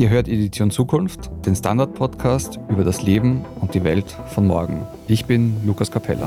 Ihr hört Edition Zukunft, den Standard-Podcast über das Leben und die Welt von morgen. Ich bin Lukas Capella.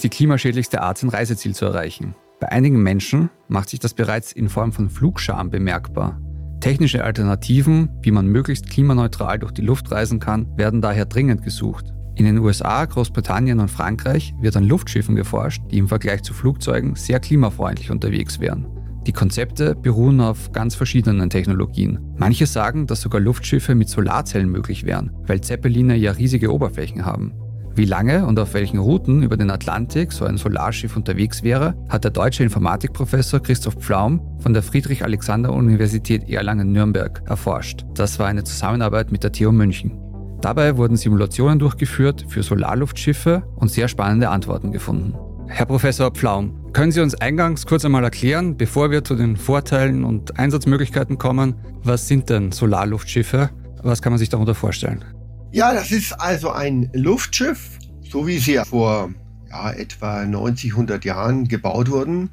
Ist die klimaschädlichste Art, ein Reiseziel zu erreichen. Bei einigen Menschen macht sich das bereits in Form von Flugscham bemerkbar. Technische Alternativen, wie man möglichst klimaneutral durch die Luft reisen kann, werden daher dringend gesucht. In den USA, Großbritannien und Frankreich wird an Luftschiffen geforscht, die im Vergleich zu Flugzeugen sehr klimafreundlich unterwegs wären. Die Konzepte beruhen auf ganz verschiedenen Technologien. Manche sagen, dass sogar Luftschiffe mit Solarzellen möglich wären, weil Zeppeline ja riesige Oberflächen haben. Wie lange und auf welchen Routen über den Atlantik so ein Solarschiff unterwegs wäre, hat der deutsche Informatikprofessor Christoph Pflaum von der Friedrich-Alexander-Universität Erlangen-Nürnberg erforscht. Das war eine Zusammenarbeit mit der TU München. Dabei wurden Simulationen durchgeführt für Solarluftschiffe und sehr spannende Antworten gefunden. Herr Professor Pflaum, können Sie uns eingangs kurz einmal erklären, bevor wir zu den Vorteilen und Einsatzmöglichkeiten kommen, was sind denn Solarluftschiffe? Was kann man sich darunter vorstellen? Ja, das ist also ein Luftschiff, so wie sie vor ja, etwa 90, 100 Jahren gebaut wurden.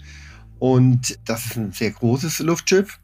Und das ist ein sehr großes Luftschiff,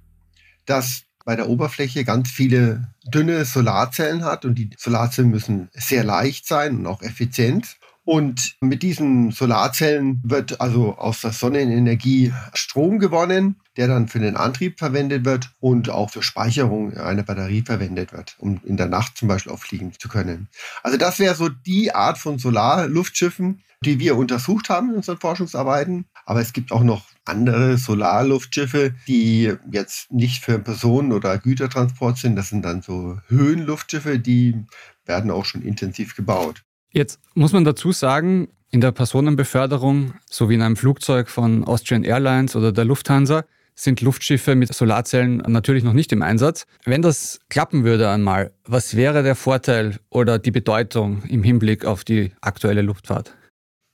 das bei der Oberfläche ganz viele dünne Solarzellen hat. Und die Solarzellen müssen sehr leicht sein und auch effizient. Und mit diesen Solarzellen wird also aus der Sonnenenergie Strom gewonnen, der dann für den Antrieb verwendet wird und auch zur Speicherung einer Batterie verwendet wird, um in der Nacht zum Beispiel auch fliegen zu können. Also das wäre so die Art von Solarluftschiffen, die wir untersucht haben in unseren Forschungsarbeiten. Aber es gibt auch noch andere Solarluftschiffe, die jetzt nicht für Personen- oder Gütertransport sind. Das sind dann so Höhenluftschiffe, die werden auch schon intensiv gebaut. Jetzt muss man dazu sagen, in der Personenbeförderung, so wie in einem Flugzeug von Austrian Airlines oder der Lufthansa, sind Luftschiffe mit Solarzellen natürlich noch nicht im Einsatz. Wenn das klappen würde einmal, was wäre der Vorteil oder die Bedeutung im Hinblick auf die aktuelle Luftfahrt?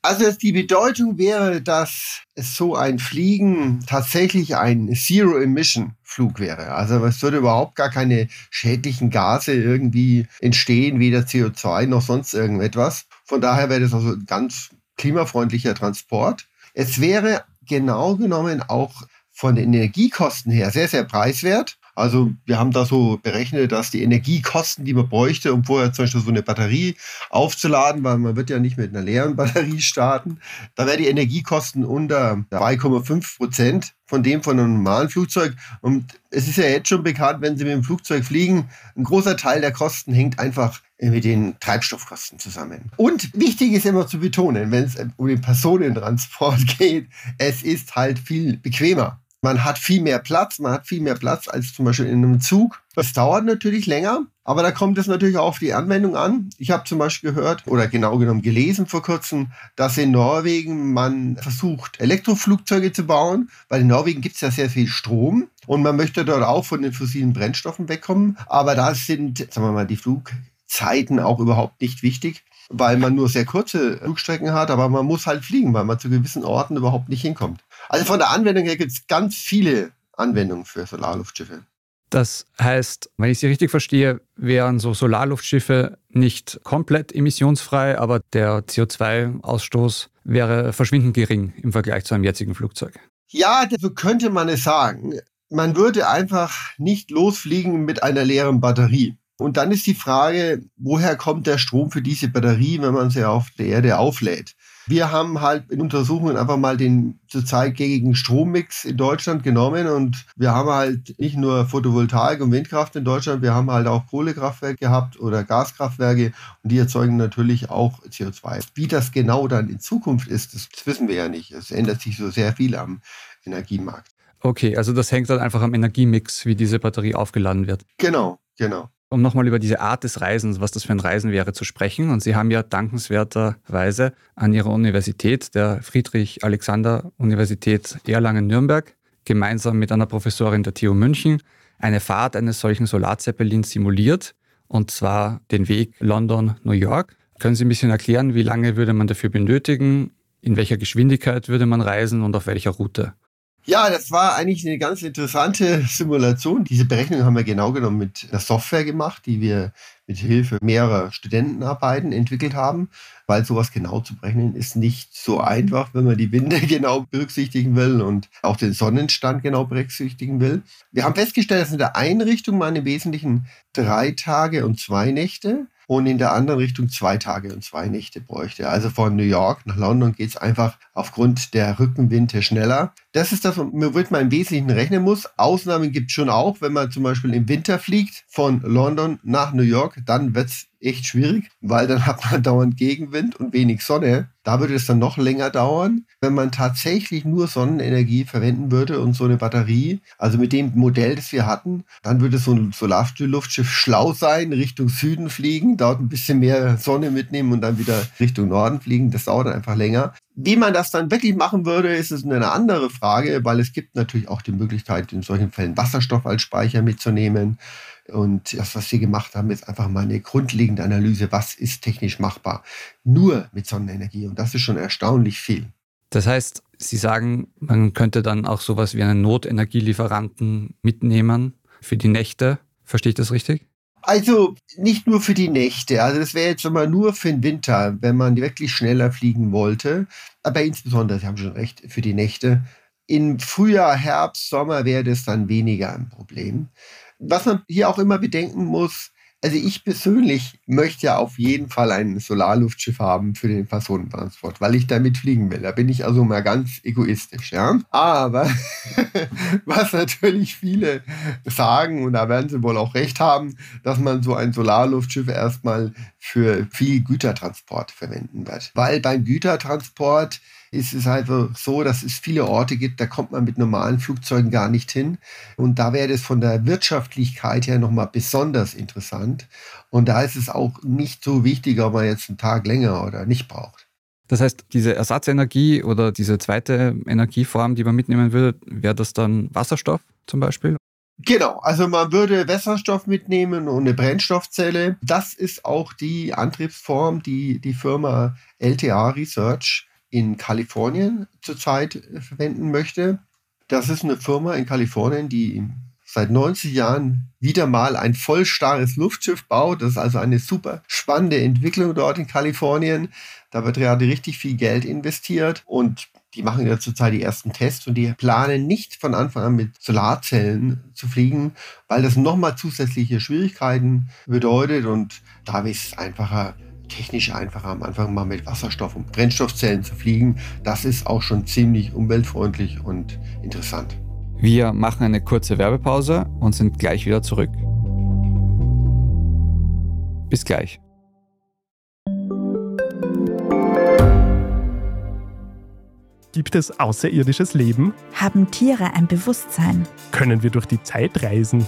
Also die Bedeutung wäre, dass so ein Fliegen tatsächlich ein Zero-Emission-Flug wäre. Also es würde überhaupt gar keine schädlichen Gase irgendwie entstehen, weder CO2 noch sonst irgendetwas. Von daher wäre das also ein ganz klimafreundlicher Transport. Es wäre genau genommen auch von den Energiekosten her sehr, sehr preiswert. Also wir haben da so berechnet, dass die Energiekosten, die man bräuchte, um vorher zum Beispiel so eine Batterie aufzuladen, weil man wird ja nicht mit einer leeren Batterie starten, da wäre die Energiekosten unter 2,5 Prozent von dem von einem normalen Flugzeug. Und es ist ja jetzt schon bekannt, wenn Sie mit dem Flugzeug fliegen, ein großer Teil der Kosten hängt einfach mit den Treibstoffkosten zusammen. Und wichtig ist immer zu betonen, wenn es um den Personentransport geht, es ist halt viel bequemer. Man hat viel mehr Platz, man hat viel mehr Platz als zum Beispiel in einem Zug. Das dauert natürlich länger, aber da kommt es natürlich auch auf die Anwendung an. Ich habe zum Beispiel gehört oder genau genommen gelesen vor kurzem, dass in Norwegen man versucht, Elektroflugzeuge zu bauen, weil in Norwegen gibt es ja sehr viel Strom und man möchte dort auch von den fossilen Brennstoffen wegkommen. Aber da sind, sagen wir mal, die Flugzeiten auch überhaupt nicht wichtig weil man nur sehr kurze Flugstrecken hat, aber man muss halt fliegen, weil man zu gewissen Orten überhaupt nicht hinkommt. Also von der Anwendung her gibt es ganz viele Anwendungen für Solarluftschiffe. Das heißt, wenn ich Sie richtig verstehe, wären so Solarluftschiffe nicht komplett emissionsfrei, aber der CO2-Ausstoß wäre verschwindend gering im Vergleich zu einem jetzigen Flugzeug. Ja, so könnte man es sagen. Man würde einfach nicht losfliegen mit einer leeren Batterie. Und dann ist die Frage, woher kommt der Strom für diese Batterie, wenn man sie auf der Erde auflädt? Wir haben halt in Untersuchungen einfach mal den zurzeit gängigen Strommix in Deutschland genommen und wir haben halt nicht nur Photovoltaik und Windkraft in Deutschland, wir haben halt auch Kohlekraftwerke gehabt oder Gaskraftwerke und die erzeugen natürlich auch CO2. Wie das genau dann in Zukunft ist, das wissen wir ja nicht. Es ändert sich so sehr viel am Energiemarkt. Okay, also das hängt dann einfach am Energiemix, wie diese Batterie aufgeladen wird. Genau, genau um nochmal über diese Art des Reisens, was das für ein Reisen wäre, zu sprechen. Und Sie haben ja dankenswerterweise an Ihrer Universität, der Friedrich-Alexander-Universität Erlangen-Nürnberg, gemeinsam mit einer Professorin der TU München eine Fahrt eines solchen Solarzeppelins simuliert, und zwar den Weg London-New York. Können Sie ein bisschen erklären, wie lange würde man dafür benötigen, in welcher Geschwindigkeit würde man reisen und auf welcher Route? Ja, das war eigentlich eine ganz interessante Simulation. Diese Berechnung haben wir genau genommen mit einer Software gemacht, die wir mit Hilfe mehrerer Studentenarbeiten entwickelt haben, weil sowas genau zu berechnen ist nicht so einfach, wenn man die Winde genau berücksichtigen will und auch den Sonnenstand genau berücksichtigen will. Wir haben festgestellt, dass in der Einrichtung man im Wesentlichen drei Tage und zwei Nächte und in der anderen Richtung zwei Tage und zwei Nächte bräuchte. Also von New York nach London geht es einfach aufgrund der Rückenwinde schneller. Das ist das, womit man im Wesentlichen rechnen muss. Ausnahmen gibt es schon auch, wenn man zum Beispiel im Winter fliegt von London nach New York, dann wird es echt schwierig, weil dann hat man dauernd Gegenwind und wenig Sonne. Da würde es dann noch länger dauern, wenn man tatsächlich nur Sonnenenergie verwenden würde und so eine Batterie. Also mit dem Modell, das wir hatten, dann würde so ein Solarluftschiff schlau sein, Richtung Süden fliegen, dort ein bisschen mehr Sonne mitnehmen und dann wieder Richtung Norden fliegen. Das dauert einfach länger. Wie man das dann wirklich machen würde, ist es eine andere Frage, weil es gibt natürlich auch die Möglichkeit, in solchen Fällen Wasserstoff als Speicher mitzunehmen. Und das, was wir gemacht haben, ist einfach mal eine grundlegende Analyse, was ist technisch machbar. Nur mit Sonnenenergie. Und das ist schon erstaunlich viel. Das heißt, Sie sagen, man könnte dann auch sowas wie einen Notenergielieferanten mitnehmen für die Nächte. Verstehe ich das richtig? Also nicht nur für die Nächte. Also das wäre jetzt mal nur für den Winter, wenn man wirklich schneller fliegen wollte. Aber insbesondere, Sie haben schon recht, für die Nächte. Im Frühjahr, Herbst, Sommer wäre das dann weniger ein Problem. Was man hier auch immer bedenken muss, also ich persönlich möchte ja auf jeden Fall ein Solarluftschiff haben für den Personentransport, weil ich damit fliegen will. Da bin ich also mal ganz egoistisch, ja. Aber was natürlich viele sagen, und da werden sie wohl auch recht haben, dass man so ein Solarluftschiff erstmal für viel Gütertransport verwenden wird. Weil beim Gütertransport ist es einfach so, dass es viele Orte gibt, da kommt man mit normalen Flugzeugen gar nicht hin. Und da wäre es von der Wirtschaftlichkeit her nochmal besonders interessant. Und da ist es auch nicht so wichtig, ob man jetzt einen Tag länger oder nicht braucht. Das heißt, diese Ersatzenergie oder diese zweite Energieform, die man mitnehmen würde, wäre das dann Wasserstoff zum Beispiel? Genau, also man würde Wasserstoff mitnehmen und eine Brennstoffzelle. Das ist auch die Antriebsform, die die Firma LTA Research in Kalifornien zurzeit äh, verwenden möchte. Das ist eine Firma in Kalifornien, die seit 90 Jahren wieder mal ein vollstarres Luftschiff baut. Das ist also eine super spannende Entwicklung dort in Kalifornien. Da wird gerade richtig viel Geld investiert und die machen ja zurzeit die ersten Tests und die planen nicht von Anfang an mit Solarzellen zu fliegen, weil das nochmal zusätzliche Schwierigkeiten bedeutet und da ist es einfacher, technisch einfacher, am Anfang mal mit Wasserstoff und Brennstoffzellen zu fliegen. Das ist auch schon ziemlich umweltfreundlich und interessant. Wir machen eine kurze Werbepause und sind gleich wieder zurück. Bis gleich. Gibt es außerirdisches Leben? Haben Tiere ein Bewusstsein? Können wir durch die Zeit reisen?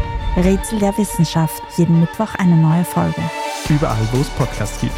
Rätsel der Wissenschaft. Jeden Mittwoch eine neue Folge. Überall, wo es Podcasts gibt.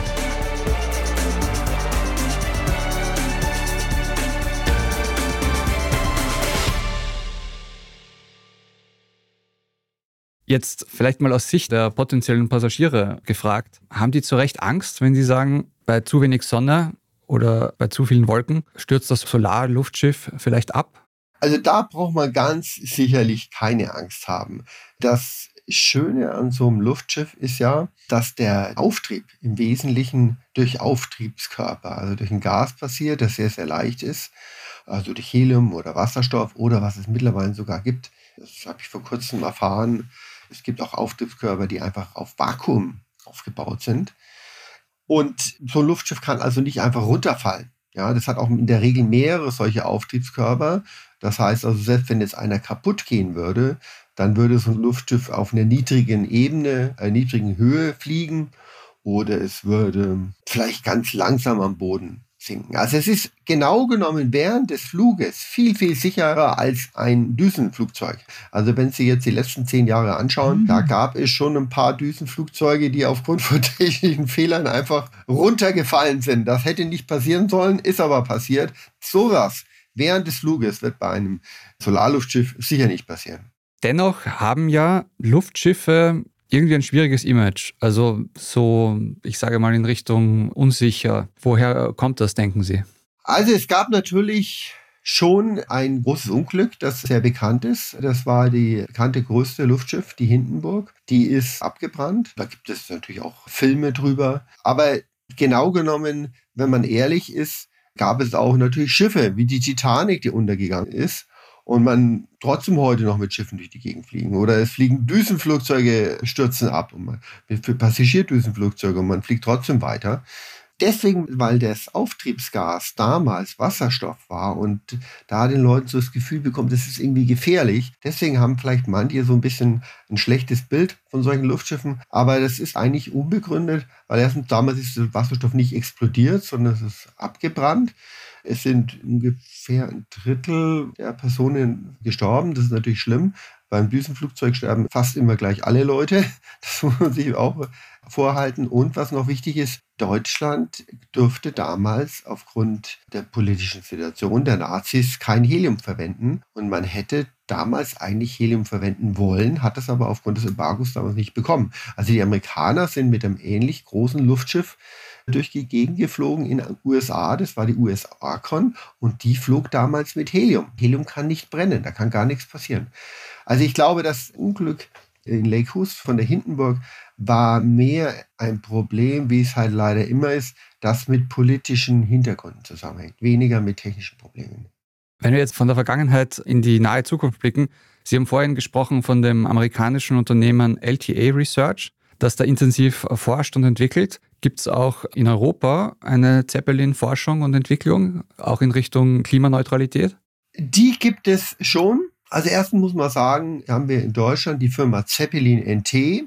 Jetzt vielleicht mal aus Sicht der potenziellen Passagiere gefragt. Haben die zu Recht Angst, wenn sie sagen, bei zu wenig Sonne oder bei zu vielen Wolken stürzt das Solarluftschiff vielleicht ab? Also da braucht man ganz sicherlich keine Angst haben. Das Schöne an so einem Luftschiff ist ja, dass der Auftrieb im Wesentlichen durch Auftriebskörper, also durch ein Gas passiert, das sehr, sehr leicht ist, also durch Helium oder Wasserstoff oder was es mittlerweile sogar gibt. Das habe ich vor kurzem erfahren. Es gibt auch Auftriebskörper, die einfach auf Vakuum aufgebaut sind. Und so ein Luftschiff kann also nicht einfach runterfallen. Ja, das hat auch in der Regel mehrere solche Auftriebskörper. Das heißt also, selbst wenn jetzt einer kaputt gehen würde, dann würde so ein Luftschiff auf einer niedrigen Ebene, einer niedrigen Höhe fliegen oder es würde vielleicht ganz langsam am Boden sinken. Also es ist genau genommen während des Fluges viel, viel sicherer als ein Düsenflugzeug. Also wenn Sie jetzt die letzten zehn Jahre anschauen, mhm. da gab es schon ein paar Düsenflugzeuge, die aufgrund von technischen Fehlern einfach runtergefallen sind. Das hätte nicht passieren sollen, ist aber passiert. Sowas während des Fluges wird bei einem Solarluftschiff sicher nicht passieren. Dennoch haben ja Luftschiffe irgendwie ein schwieriges Image. Also so, ich sage mal in Richtung unsicher. Woher kommt das, denken Sie? Also es gab natürlich schon ein großes Unglück, das sehr bekannt ist. Das war die bekannte größte Luftschiff, die Hindenburg. Die ist abgebrannt. Da gibt es natürlich auch Filme drüber. Aber genau genommen, wenn man ehrlich ist, gab es auch natürlich Schiffe wie die Titanic, die untergegangen ist und man trotzdem heute noch mit Schiffen durch die Gegend fliegen. Oder es fliegen Düsenflugzeuge, stürzen ab und man, Passagierdüsenflugzeuge und man fliegt trotzdem weiter. Deswegen, weil das Auftriebsgas damals Wasserstoff war und da den Leuten so das Gefühl bekommt, das ist irgendwie gefährlich. Deswegen haben vielleicht manche so ein bisschen ein schlechtes Bild von solchen Luftschiffen. Aber das ist eigentlich unbegründet, weil erstens damals ist der Wasserstoff nicht explodiert, sondern es ist abgebrannt. Es sind ungefähr ein Drittel der Personen gestorben. Das ist natürlich schlimm. Beim Düsenflugzeug sterben fast immer gleich alle Leute. Das muss man sich auch vorhalten. Und was noch wichtig ist, Deutschland durfte damals aufgrund der politischen Situation der Nazis kein Helium verwenden. Und man hätte damals eigentlich Helium verwenden wollen, hat das aber aufgrund des Embargos damals nicht bekommen. Also die Amerikaner sind mit einem ähnlich großen Luftschiff durch die Gegend geflogen in den USA. Das war die US Archon und die flog damals mit Helium. Helium kann nicht brennen, da kann gar nichts passieren. Also ich glaube, das Unglück in Lake Hus von der Hindenburg war mehr ein Problem, wie es halt leider immer ist, das mit politischen Hintergründen zusammenhängt, weniger mit technischen Problemen. Wenn wir jetzt von der Vergangenheit in die nahe Zukunft blicken, Sie haben vorhin gesprochen von dem amerikanischen Unternehmen LTA Research, das da intensiv forscht und entwickelt. Gibt es auch in Europa eine Zeppelin-Forschung und Entwicklung, auch in Richtung Klimaneutralität? Die gibt es schon. Also erstens muss man sagen, haben wir in Deutschland die Firma Zeppelin NT.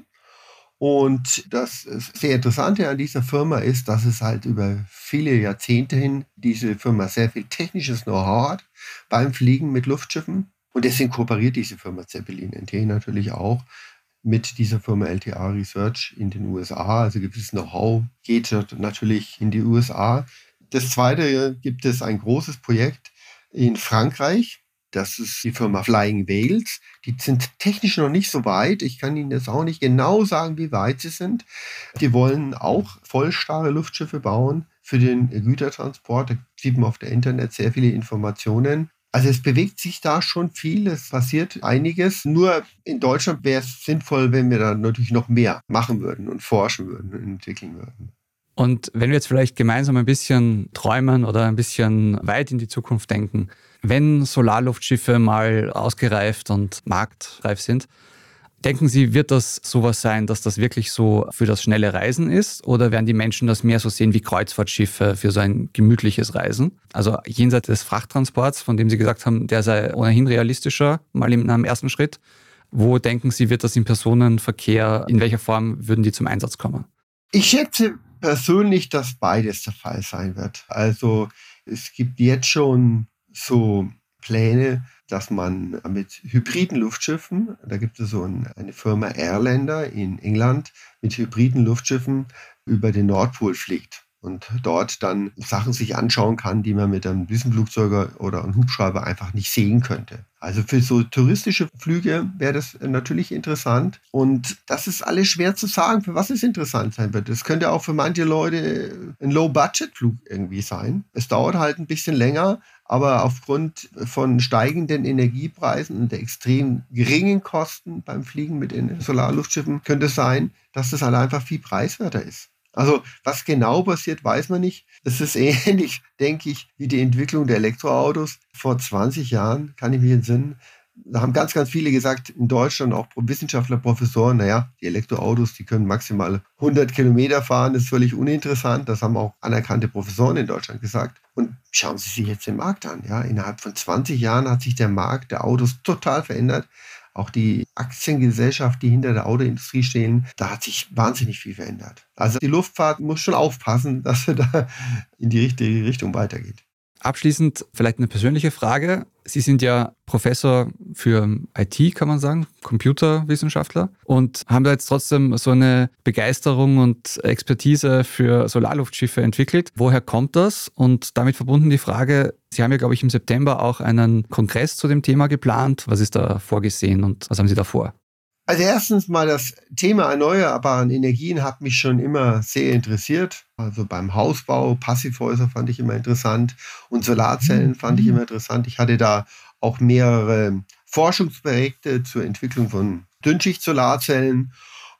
Und das sehr Interessante an dieser Firma ist, dass es halt über viele Jahrzehnte hin diese Firma sehr viel technisches Know-how hat beim Fliegen mit Luftschiffen. Und deswegen kooperiert diese Firma Zeppelin NT natürlich auch mit dieser Firma LTA Research in den USA. Also gewisses Know-how geht natürlich in die USA. Das zweite gibt es ein großes Projekt in Frankreich. Das ist die Firma Flying Whales. Die sind technisch noch nicht so weit. Ich kann Ihnen jetzt auch nicht genau sagen, wie weit sie sind. Die wollen auch vollstarre Luftschiffe bauen für den Gütertransport. Da sieht man auf der Internet sehr viele Informationen. Also es bewegt sich da schon viel, es passiert einiges. Nur in Deutschland wäre es sinnvoll, wenn wir da natürlich noch mehr machen würden und forschen würden und entwickeln würden. Und wenn wir jetzt vielleicht gemeinsam ein bisschen träumen oder ein bisschen weit in die Zukunft denken, wenn Solarluftschiffe mal ausgereift und marktreif sind, Denken Sie, wird das sowas sein, dass das wirklich so für das schnelle Reisen ist? Oder werden die Menschen das mehr so sehen wie Kreuzfahrtschiffe für so ein gemütliches Reisen? Also jenseits des Frachttransports, von dem Sie gesagt haben, der sei ohnehin realistischer, mal in einem ersten Schritt. Wo denken Sie, wird das im Personenverkehr, in welcher Form würden die zum Einsatz kommen? Ich schätze persönlich, dass beides der Fall sein wird. Also es gibt jetzt schon so Pläne, dass man mit hybriden Luftschiffen, da gibt es so eine Firma Airlander in England, mit hybriden Luftschiffen über den Nordpol fliegt und dort dann Sachen sich anschauen kann, die man mit einem Düsenflugzeug oder einem Hubschrauber einfach nicht sehen könnte. Also für so touristische Flüge wäre das natürlich interessant. Und das ist alles schwer zu sagen, für was es interessant sein wird. Das könnte auch für manche Leute ein Low-Budget-Flug irgendwie sein. Es dauert halt ein bisschen länger, aber aufgrund von steigenden Energiepreisen und der extrem geringen Kosten beim Fliegen mit den Solarluftschiffen könnte es sein, dass das halt einfach viel preiswerter ist. Also was genau passiert, weiß man nicht. Es ist ähnlich, denke ich, wie die Entwicklung der Elektroautos. Vor 20 Jahren, kann ich mich entsinnen, da haben ganz, ganz viele gesagt, in Deutschland auch Wissenschaftler, Professoren, naja, die Elektroautos, die können maximal 100 Kilometer fahren, das ist völlig uninteressant. Das haben auch anerkannte Professoren in Deutschland gesagt. Und schauen Sie sich jetzt den Markt an. Ja, innerhalb von 20 Jahren hat sich der Markt der Autos total verändert. Auch die Aktiengesellschaft, die hinter der Autoindustrie stehen, da hat sich wahnsinnig viel verändert. Also die Luftfahrt muss schon aufpassen, dass sie da in die richtige Richtung weitergeht. Abschließend vielleicht eine persönliche Frage. Sie sind ja Professor für IT, kann man sagen, Computerwissenschaftler und haben da jetzt trotzdem so eine Begeisterung und Expertise für Solarluftschiffe entwickelt. Woher kommt das? Und damit verbunden die Frage, Sie haben ja, glaube ich, im September auch einen Kongress zu dem Thema geplant. Was ist da vorgesehen und was haben Sie da vor? Also erstens mal das Thema erneuerbaren Energien hat mich schon immer sehr interessiert. Also beim Hausbau, Passivhäuser fand ich immer interessant und Solarzellen fand ich mhm. immer interessant. Ich hatte da auch mehrere Forschungsprojekte zur Entwicklung von Dünnschicht-Solarzellen.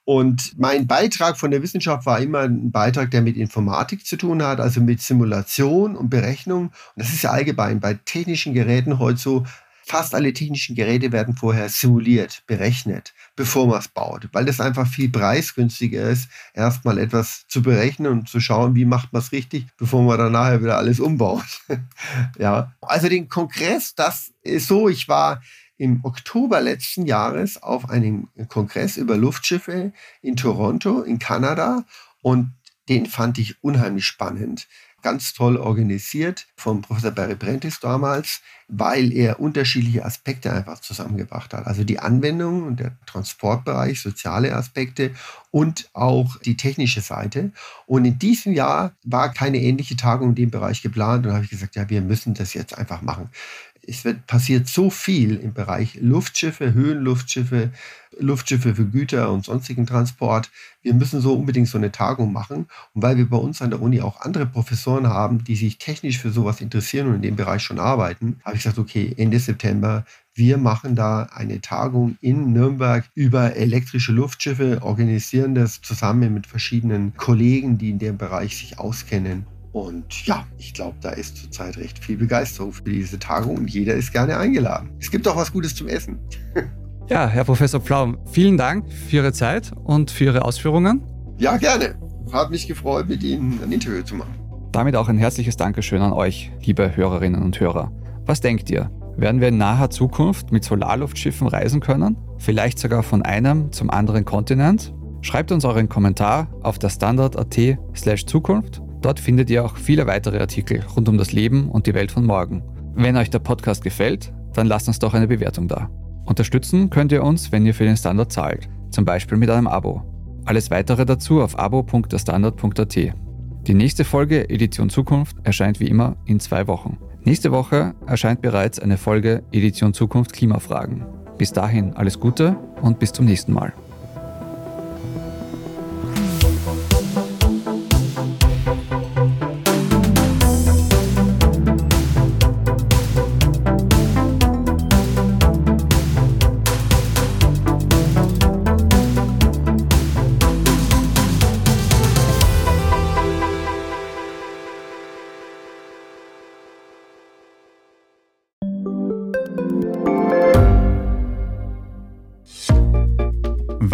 Und mein Beitrag von der Wissenschaft war immer ein Beitrag, der mit Informatik zu tun hat, also mit Simulation und Berechnung. Und das ist ja allgemein bei technischen Geräten heute so, fast alle technischen Geräte werden vorher simuliert, berechnet, bevor man es baut, weil das einfach viel preisgünstiger ist, erstmal etwas zu berechnen und zu schauen, wie macht man es richtig, bevor man dann nachher wieder alles umbaut. ja, also den Kongress, das ist so, ich war im Oktober letzten Jahres auf einem Kongress über Luftschiffe in Toronto in Kanada und den fand ich unheimlich spannend ganz toll organisiert von Professor Barry Prentice damals, weil er unterschiedliche Aspekte einfach zusammengebracht hat. Also die Anwendung und der Transportbereich, soziale Aspekte und auch die technische Seite. Und in diesem Jahr war keine ähnliche Tagung in dem Bereich geplant und habe ich gesagt, ja, wir müssen das jetzt einfach machen es wird, passiert so viel im Bereich Luftschiffe, Höhenluftschiffe, Luftschiffe für Güter und sonstigen Transport. Wir müssen so unbedingt so eine Tagung machen. Und weil wir bei uns an der Uni auch andere Professoren haben, die sich technisch für sowas interessieren und in dem Bereich schon arbeiten, habe ich gesagt, okay, Ende September, wir machen da eine Tagung in Nürnberg über elektrische Luftschiffe, organisieren das zusammen mit verschiedenen Kollegen, die in dem Bereich sich auskennen. Und ja, ich glaube, da ist zurzeit recht viel Begeisterung für diese Tagung und jeder ist gerne eingeladen. Es gibt auch was Gutes zum Essen. ja, Herr Professor Pflaum, vielen Dank für Ihre Zeit und für Ihre Ausführungen. Ja, gerne. Hat mich gefreut, mit Ihnen ein Interview zu machen. Damit auch ein herzliches Dankeschön an euch, liebe Hörerinnen und Hörer. Was denkt ihr? Werden wir in naher Zukunft mit Solarluftschiffen reisen können? Vielleicht sogar von einem zum anderen Kontinent? Schreibt uns euren Kommentar auf der Standard.at slash Zukunft Dort findet ihr auch viele weitere Artikel rund um das Leben und die Welt von morgen. Wenn euch der Podcast gefällt, dann lasst uns doch eine Bewertung da. Unterstützen könnt ihr uns, wenn ihr für den Standard zahlt, zum Beispiel mit einem Abo. Alles weitere dazu auf abo.derstandard.at. Die nächste Folge Edition Zukunft erscheint wie immer in zwei Wochen. Nächste Woche erscheint bereits eine Folge Edition Zukunft Klimafragen. Bis dahin alles Gute und bis zum nächsten Mal.